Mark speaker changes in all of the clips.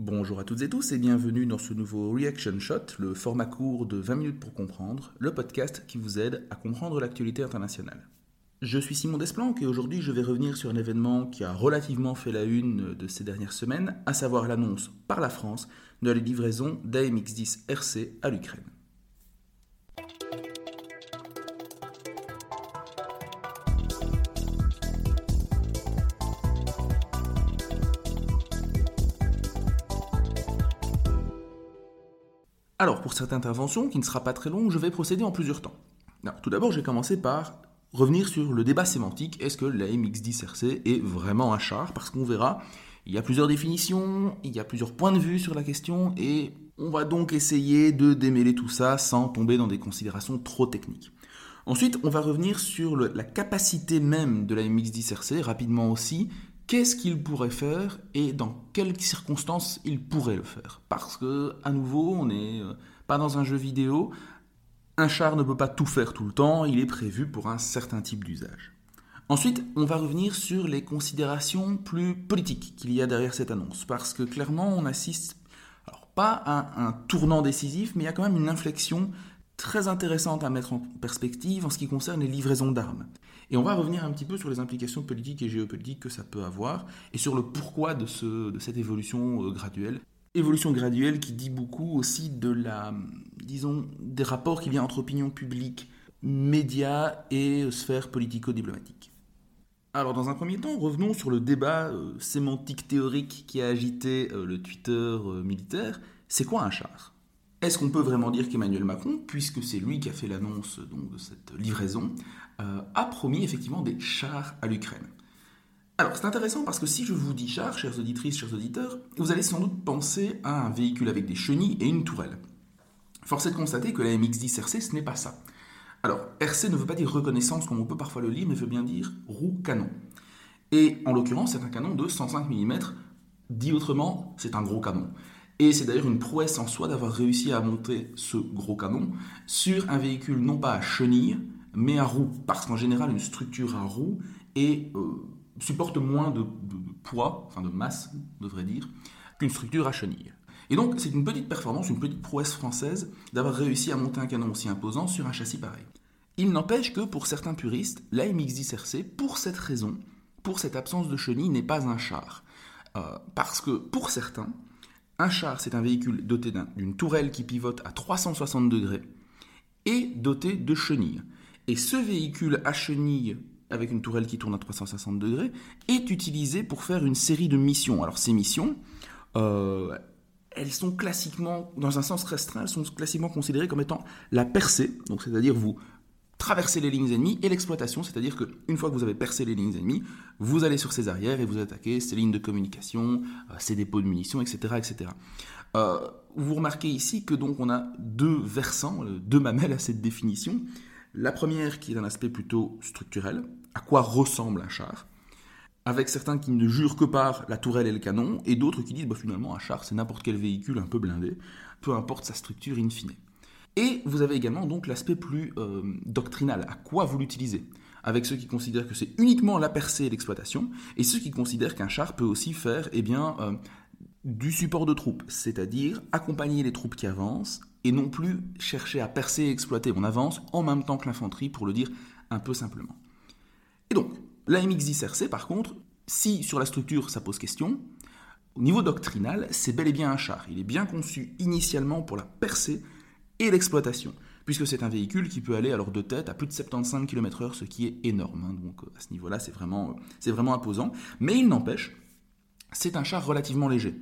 Speaker 1: Bonjour à toutes et tous et bienvenue dans ce nouveau Reaction Shot, le format court de 20 minutes pour comprendre, le podcast qui vous aide à comprendre l'actualité internationale. Je suis Simon Desplanques et aujourd'hui je vais revenir sur un événement qui a relativement fait la une de ces dernières semaines, à savoir l'annonce par la France de la livraison d'AMX-10 RC à l'Ukraine. Alors, pour cette intervention, qui ne sera pas très longue, je vais procéder en plusieurs temps. tout d'abord, je vais commencer par revenir sur le débat sémantique. Est-ce que la MX10RC est vraiment un char? Parce qu'on verra, il y a plusieurs définitions, il y a plusieurs points de vue sur la question, et on va donc essayer de démêler tout ça sans tomber dans des considérations trop techniques. Ensuite, on va revenir sur la capacité même de la MX10RC, rapidement aussi, qu'est-ce qu'il pourrait faire et dans quelles circonstances il pourrait le faire? Parce que, à nouveau, on n'est euh, pas dans un jeu vidéo. Un char ne peut pas tout faire tout le temps, il est prévu pour un certain type d'usage. Ensuite, on va revenir sur les considérations plus politiques qu'il y a derrière cette annonce, parce que clairement, on assiste, pas à un tournant décisif, mais il y a quand même une inflexion très intéressante à mettre en perspective en ce qui concerne les livraisons d'armes. Et on va revenir un petit peu sur les implications politiques et géopolitiques que ça peut avoir et sur le pourquoi de, ce, de cette évolution euh, graduelle. Évolution graduelle qui dit beaucoup aussi de la, disons, des rapports qu'il y entre opinion publique, médias et sphère politico-diplomatique. Alors dans un premier temps, revenons sur le débat euh, sémantique théorique qui a agité euh, le Twitter militaire. C'est quoi un char? Est-ce qu'on peut vraiment dire qu'Emmanuel Macron, puisque c'est lui qui a fait l'annonce de cette livraison, euh, a promis effectivement des chars à l'Ukraine? Alors c'est intéressant parce que si je vous dis chars, chères auditrices, chers auditeurs, vous allez sans doute penser à un véhicule avec des chenilles et une tourelle. Force est de constater que la MX-10 RC, ce n'est pas ça. Alors, RC ne veut pas dire reconnaissance comme on peut parfois le lire, mais veut bien dire roue-canon. Et en l'occurrence, c'est un canon de 105 mm. Dit autrement, c'est un gros canon. Et c'est d'ailleurs une prouesse en soi d'avoir réussi à monter ce gros canon sur un véhicule non pas à chenilles, mais à roues. Parce qu'en général, une structure à roues et, euh, supporte moins de, poids, enfin de masse, on devrait dire, qu'une structure à chenilles. Et donc, c'est une petite performance, une petite prouesse française d'avoir réussi à monter un canon aussi imposant sur un châssis pareil. Il n'empêche que pour certains puristes, la MX-10RC, pour cette raison, pour cette absence de chenilles, n'est pas un char. Euh, parce que pour certains, un char, c'est un véhicule doté d'une tourelle qui pivote à 360 degrés et doté de chenilles. Et ce véhicule à chenilles avec une tourelle qui tourne à 360 degrés est utilisé pour faire une série de missions. Alors ces missions, euh, elles sont classiquement, dans un sens restreint, elles sont classiquement considérées comme étant la percée. Donc c'est-à-dire vous traverser les lignes ennemies et l'exploitation, c'est-à-dire qu'une fois que vous avez percé les lignes ennemies, vous allez sur ces arrières et vous attaquez ces lignes de communication, euh, ces dépôts de munitions, etc. etc. Euh, vous remarquez ici que donc on a deux versants, euh, deux mamelles à cette définition. La première qui est un aspect plutôt structurel, à quoi ressemble un char, avec certains qui ne jurent que par la tourelle et le canon, et d'autres qui disent bah, finalement un char c'est n'importe quel véhicule un peu blindé, peu importe sa structure in fine. Et vous avez également donc l'aspect plus euh, doctrinal, à quoi vous l'utilisez? Avec ceux qui considèrent que c'est uniquement la percée et l'exploitation, et ceux qui considèrent qu'un char peut aussi faire eh euh, du support de troupes, c'est-à-dire accompagner les troupes qui avancent, et non plus chercher à percer et exploiter. On avance en même temps que l'infanterie, pour le dire un peu simplement. Et donc, la MX-10RC, par contre, si sur la structure ça pose question, au niveau doctrinal, c'est bel et bien un char. Il est bien conçu initialement pour la percée et l'exploitation, puisque c'est un véhicule qui peut aller alors de tête à plus de 75 km/h, ce qui est énorme. Hein. donc à ce niveau-là, c'est vraiment, c'est vraiment imposant. Mais il n'empêche, c'est un char relativement léger.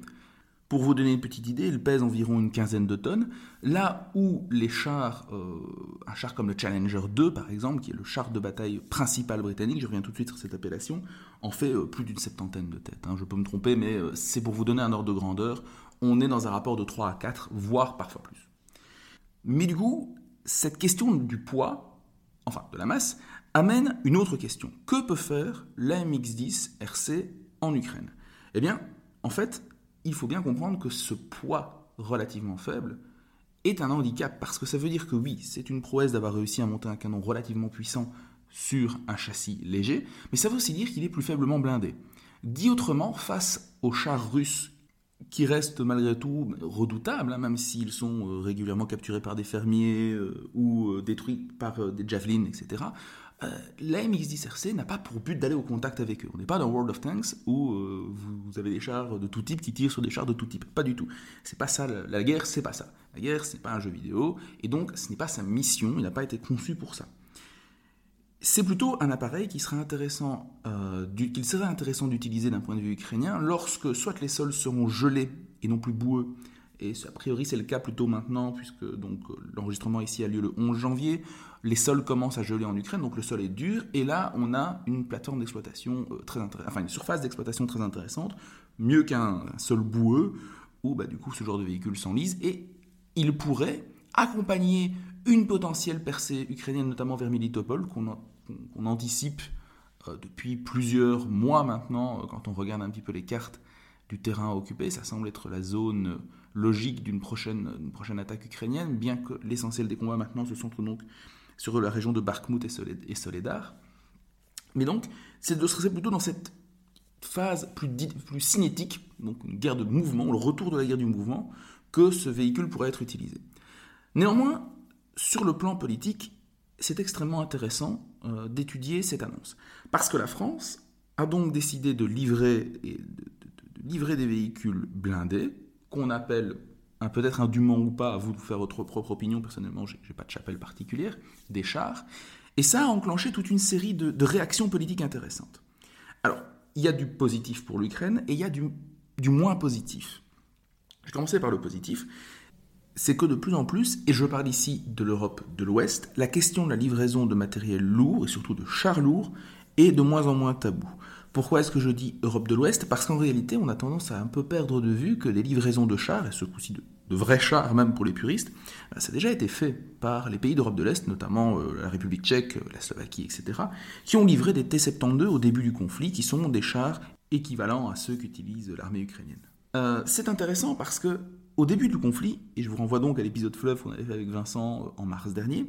Speaker 1: Pour vous donner une petite idée, il pèse environ une quinzaine de tonnes, là où les chars, euh, un char comme le Challenger 2 par exemple, qui est le char de bataille principal britannique, je reviens tout de suite sur cette appellation, en fait euh, plus d'une septantaine de têtes. Hein. Je peux me tromper, mais euh, c'est pour vous donner un ordre de grandeur. On est dans un rapport de 3 à 4, voire parfois plus. Mais du coup, cette question du poids, enfin de la masse, amène une autre question. Que peut faire l'AMX-10 RC en Ukraine? Eh bien, en fait, il faut bien comprendre que ce poids relativement faible est un handicap, parce que ça veut dire que oui, c'est une prouesse d'avoir réussi à monter un canon relativement puissant sur un châssis léger, mais ça veut aussi dire qu'il est plus faiblement blindé. Dit autrement, face aux chars russes qui restent malgré tout redoutables, hein, même s'ils sont euh, régulièrement capturés par des fermiers euh, ou euh, détruits par des javelins, etc. la MX-10RC n'a pas pour but d'aller au contact avec eux. On n'est pas dans World of Tanks où vous avez des chars de tout type qui tirent sur des chars de tout type. Pas du tout. C'est pas ça. La, guerre, c'est pas ça. La guerre, c'est pas un jeu vidéo, et donc ce n'est pas sa mission. Il n'a pas été conçu pour ça. C'est plutôt un appareil qui euh, qu'il serait intéressant d'utiliser d'un point de vue ukrainien lorsque soit les sols seront gelés et non plus boueux, et a priori c'est le cas plutôt maintenant puisque donc l'enregistrement ici a lieu le 11 janvier, les sols commencent à geler en Ukraine, donc le sol est dur, et là on a une plateforme d'exploitation euh, très enfin une surface d'exploitation très intéressante, mieux qu'un sol boueux, où bah, du coup ce genre de véhicule s'enlise, et il pourrait accompagner une potentielle percée ukrainienne, notamment vers Militopol, qu'on anticipe euh, depuis plusieurs mois maintenant, euh, quand on regarde un petit peu les cartes du terrain occupé. Ça semble être la zone euh, logique d'une prochaine, attaque ukrainienne, bien que l'essentiel des combats maintenant se centre donc sur la région de Bakhmut et Soledar. Mais donc, c'est plutôt dans cette phase plus cinétique, donc une guerre de mouvement, le retour de la guerre du mouvement, que ce véhicule pourrait être utilisé. Néanmoins, sur le plan politique, c'est extrêmement intéressant euh, d'étudier cette annonce. Parce que la France a donc décidé de livrer, de, livrer des véhicules blindés, qu'on appelle peut-être un ou pas, à vous de faire votre propre opinion, personnellement, je n'ai pas de chapelle particulière, des chars, et ça a enclenché toute une série de, de réactions politiques intéressantes. Alors, il y a du positif pour l'Ukraine et il y a du, du moins positif. Je vais commencer par le positif c'est que de plus en plus, et je parle ici de l'Europe de l'Ouest, la question de la livraison de matériel lourd, et surtout de chars lourds, est de moins en moins tabou. Pourquoi est-ce que je dis Europe de l'Ouest? Parce qu'en réalité, on a tendance à un peu perdre de vue que les livraisons de chars, et ce coup-ci de, vrais chars même pour les puristes, bah, ça a déjà été fait par les pays d'Europe de l'Est, notamment euh, la République tchèque, la Slovaquie, etc., qui ont livré des T-72 au début du conflit, qui sont des chars équivalents à ceux qu'utilise l'armée ukrainienne. Euh, c'est intéressant parce que au début du conflit, et je vous renvoie donc à l'épisode fleuve qu'on avait fait avec Vincent euh, en mars dernier,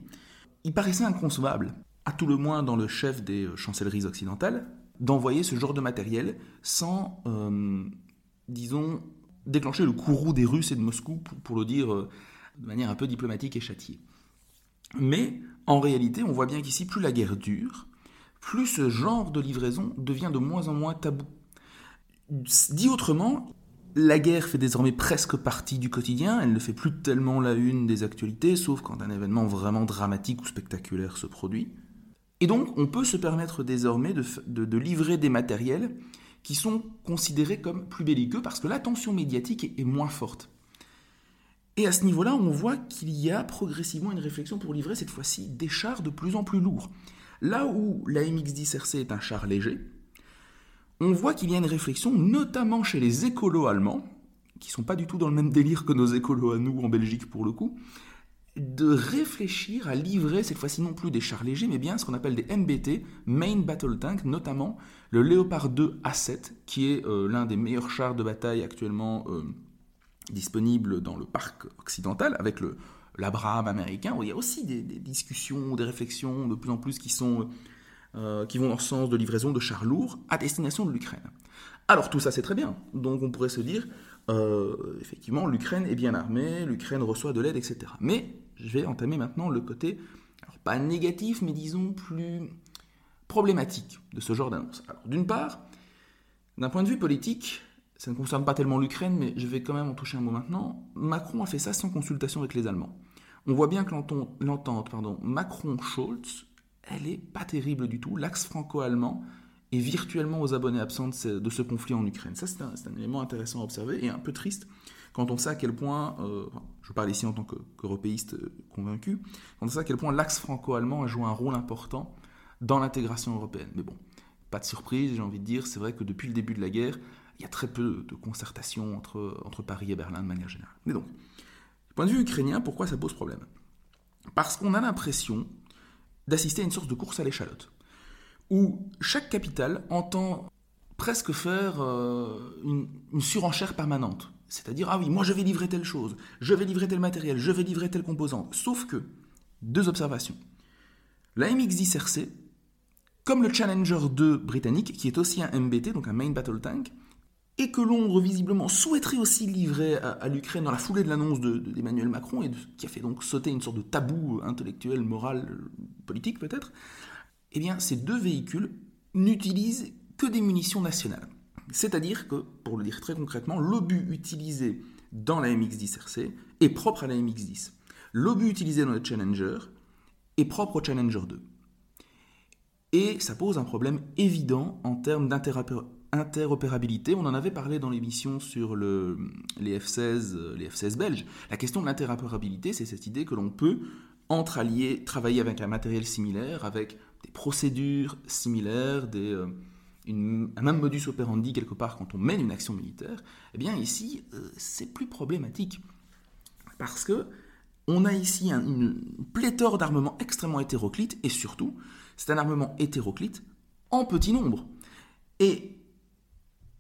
Speaker 1: il paraissait inconcevable, à tout le moins dans le chef des euh, chancelleries occidentales, d'envoyer ce genre de matériel sans, euh, disons, déclencher le courroux des Russes et de Moscou, pour, le dire de manière un peu diplomatique et châtiée. Mais en réalité, on voit bien qu'ici, plus la guerre dure, plus ce genre de livraison devient de moins en moins tabou. Dit autrement, la guerre fait désormais presque partie du quotidien, elle ne fait plus tellement la une des actualités, sauf quand un événement vraiment dramatique ou spectaculaire se produit. Et donc, on peut se permettre désormais de, livrer des matériels qui sont considérés comme plus belliqueux parce que l'attention médiatique est, est moins forte. Et à ce niveau-là, on voit qu'il y a progressivement une réflexion pour livrer cette fois-ci des chars de plus en plus lourds. Là où la MX-10 RC est un char léger, on voit qu'il y a une réflexion, notamment chez les écolos allemands, qui sont pas du tout dans le même délire que nos écolos à nous en Belgique pour le coup, de réfléchir à livrer cette fois-ci non plus des chars légers, mais bien ce qu'on appelle des MBT, Main Battle Tank, notamment le Leopard 2 A7, qui est euh, l'un des meilleurs chars de bataille actuellement euh, disponibles dans le parc occidental, avec le l'Abraham américain, où il y a aussi des, des, discussions, des réflexions de plus en plus qui sont euh, qui vont le sens de livraison de chars lourds à destination de l'Ukraine. Alors tout ça c'est très bien, donc on pourrait se dire, euh, effectivement, l'Ukraine est bien armée, l'Ukraine reçoit de l'aide, etc. Mais je vais entamer maintenant le côté, alors pas négatif, mais disons plus problématique de ce genre d'annonce. Alors d'une part, d'un point de vue politique, ça ne concerne pas tellement l'Ukraine, mais je vais quand même en toucher un mot maintenant, Macron a fait ça sans consultation avec les Allemands. On voit bien que l'entente Macron-Scholz elle est pas terrible du tout. L'axe franco-allemand est virtuellement aux abonnés absents de ce, conflit en Ukraine. Ça, c'est un, élément intéressant à observer et un peu triste quand on sait à quel point, euh, je parle ici en tant qu'européiste euh, convaincu, quand on sait à quel point l'axe franco-allemand a joué un rôle important dans l'intégration européenne. Mais bon, pas de surprise, j'ai envie de dire, c'est vrai que depuis le début de la guerre, il y a très peu de concertation entre, entre Paris et Berlin de manière générale. Mais donc, du point de vue ukrainien, pourquoi ça pose problème? Parce qu'on a l'impression d'assister à une sorte de course à l'échalote, où chaque capitale entend presque faire euh, une, surenchère permanente. C'est-à-dire, ah oui, moi je vais livrer telle chose, je vais livrer tel matériel, je vais livrer telle composante. Sauf que, deux observations. La MX-10 RC, comme le Challenger 2 britannique, qui est aussi un MBT, donc un Main Battle Tank, et que Londres visiblement souhaiterait aussi livrer à, l'Ukraine dans la foulée de l'annonce d'Emmanuel Macron, et qui a fait donc sauter une sorte de tabou intellectuel, moral, politique peut-être, eh ces deux véhicules n'utilisent que des munitions nationales. C'est-à-dire que, pour le dire très concrètement, l'obus utilisé dans la MX-10 RC est propre à la MX-10. L'obus utilisé dans le Challenger est propre au Challenger 2. Et ça pose un problème évident en termes interopérabilité. On en avait parlé dans l'émission sur le, les, F-16, les F-16 belges. La question de l'interopérabilité, c'est cette idée que l'on peut, entre alliés, travailler avec un matériel similaire, avec des procédures similaires, des, euh, un même modus operandi quelque part quand on mène une action militaire. Eh bien ici, euh, c'est plus problématique. Parce que on a ici une pléthore d'armements extrêmement hétéroclites, et surtout, c'est un armement hétéroclite en petit nombre. Et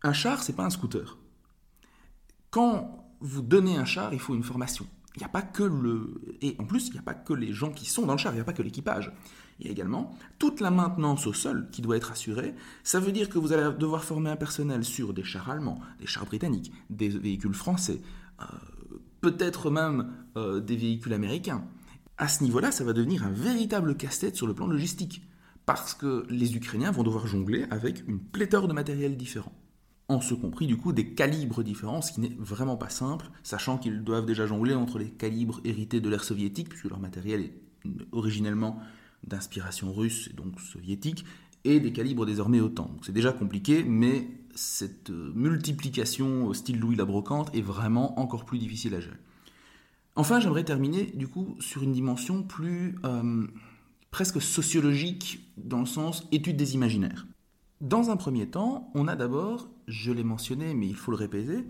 Speaker 1: un char, c'est pas un scooter. Quand vous donnez un char, il faut une formation. Il n'y a pas que le. Et en plus, il n'y a pas que les gens qui sont dans le char, il n'y a pas que l'équipage. Il y a également toute la maintenance au sol qui doit être assurée. Ça veut dire que vous allez devoir former un personnel sur des chars allemands, des chars britanniques, des véhicules français, euh, peut-être même euh, des véhicules américains. À ce niveau-là, ça va devenir un véritable casse-tête sur le plan logistique, parce que les Ukrainiens vont devoir jongler avec une pléthore de matériel différent. En ce compris, du coup, des calibres différents, ce qui n'est vraiment pas simple, sachant qu'ils doivent déjà jongler entre les calibres hérités de l'ère soviétique, puisque leur matériel est originellement d'inspiration russe et donc soviétique, et des calibres désormais autant. c'est déjà compliqué, mais cette euh, multiplication au style Louis la Brocante est vraiment encore plus difficile à gérer. Enfin, j'aimerais terminer du coup sur une dimension plus euh, presque sociologique dans le sens étude des imaginaires. Dans un premier temps, on a d'abord, je l'ai mentionné, mais il faut le répéter,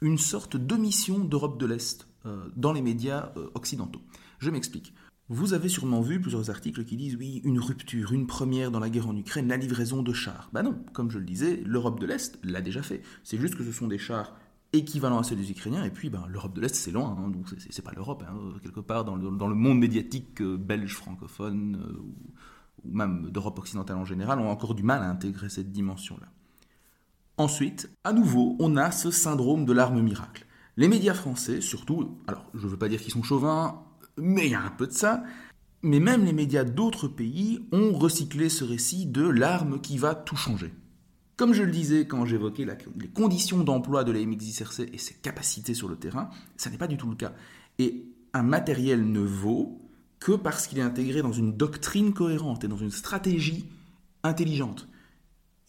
Speaker 1: une sorte d'omission d'Europe de l'Est euh, dans les médias occidentaux. Je m'explique. Vous avez sûrement vu plusieurs articles qui disent oui, une rupture, une première dans la guerre en Ukraine, la livraison de chars. Ben non, comme je le disais, l'Europe de l'Est l'a déjà fait. C'est juste que ce sont des chars équivalents à ceux des Ukrainiens, et puis ben, l'Europe de l'Est c'est loin, hein, donc c'est pas l'Europe, hein, quelque part dans le, monde médiatique euh, belge francophone, euh, ou, même d'Europe occidentale en général, on a encore du mal à intégrer cette dimension-là. Ensuite, à nouveau, on a ce syndrome de l'arme miracle. Les médias français, surtout, alors je ne veux pas dire qu'ils sont chauvins, mais il y a un peu de ça. Mais même les médias d'autres pays ont recyclé ce récit de l'arme qui va tout changer. Comme je le disais quand j'évoquais les conditions d'emploi de la MX-10RC et ses capacités sur le terrain, ça n'est pas du tout le cas. Et un matériel ne vaut que parce qu'il est intégré dans une doctrine cohérente et dans une stratégie intelligente.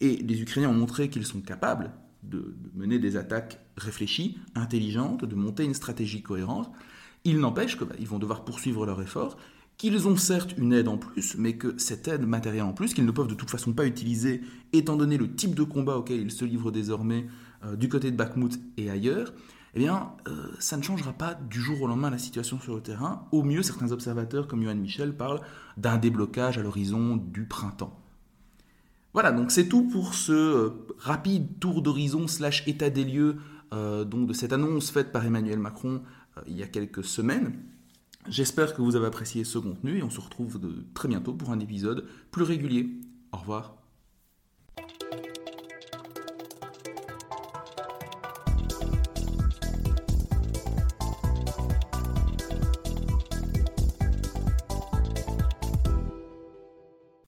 Speaker 1: Et les Ukrainiens ont montré qu'ils sont capables de, mener des attaques réfléchies, intelligentes, de monter une stratégie cohérente. Il n'empêche qu'ils bah, vont devoir poursuivre leur effort, qu'ils ont certes une aide en plus, mais que cette aide matérielle en plus, qu'ils ne peuvent de toute façon pas utiliser, étant donné le type de combat auquel ils se livrent désormais euh, du côté de Bakhmut et ailleurs, eh bien, euh, ça ne changera pas du jour au lendemain la situation sur le terrain. Au mieux, certains observateurs comme Johan Michel parlent d'un déblocage à l'horizon du printemps. Voilà, donc c'est tout pour ce euh, rapide tour d'horizon slash état des lieux donc de cette annonce faite par Emmanuel Macron euh, il y a quelques semaines. J'espère que vous avez apprécié ce contenu et on se retrouve très bientôt pour un épisode plus régulier. Au revoir.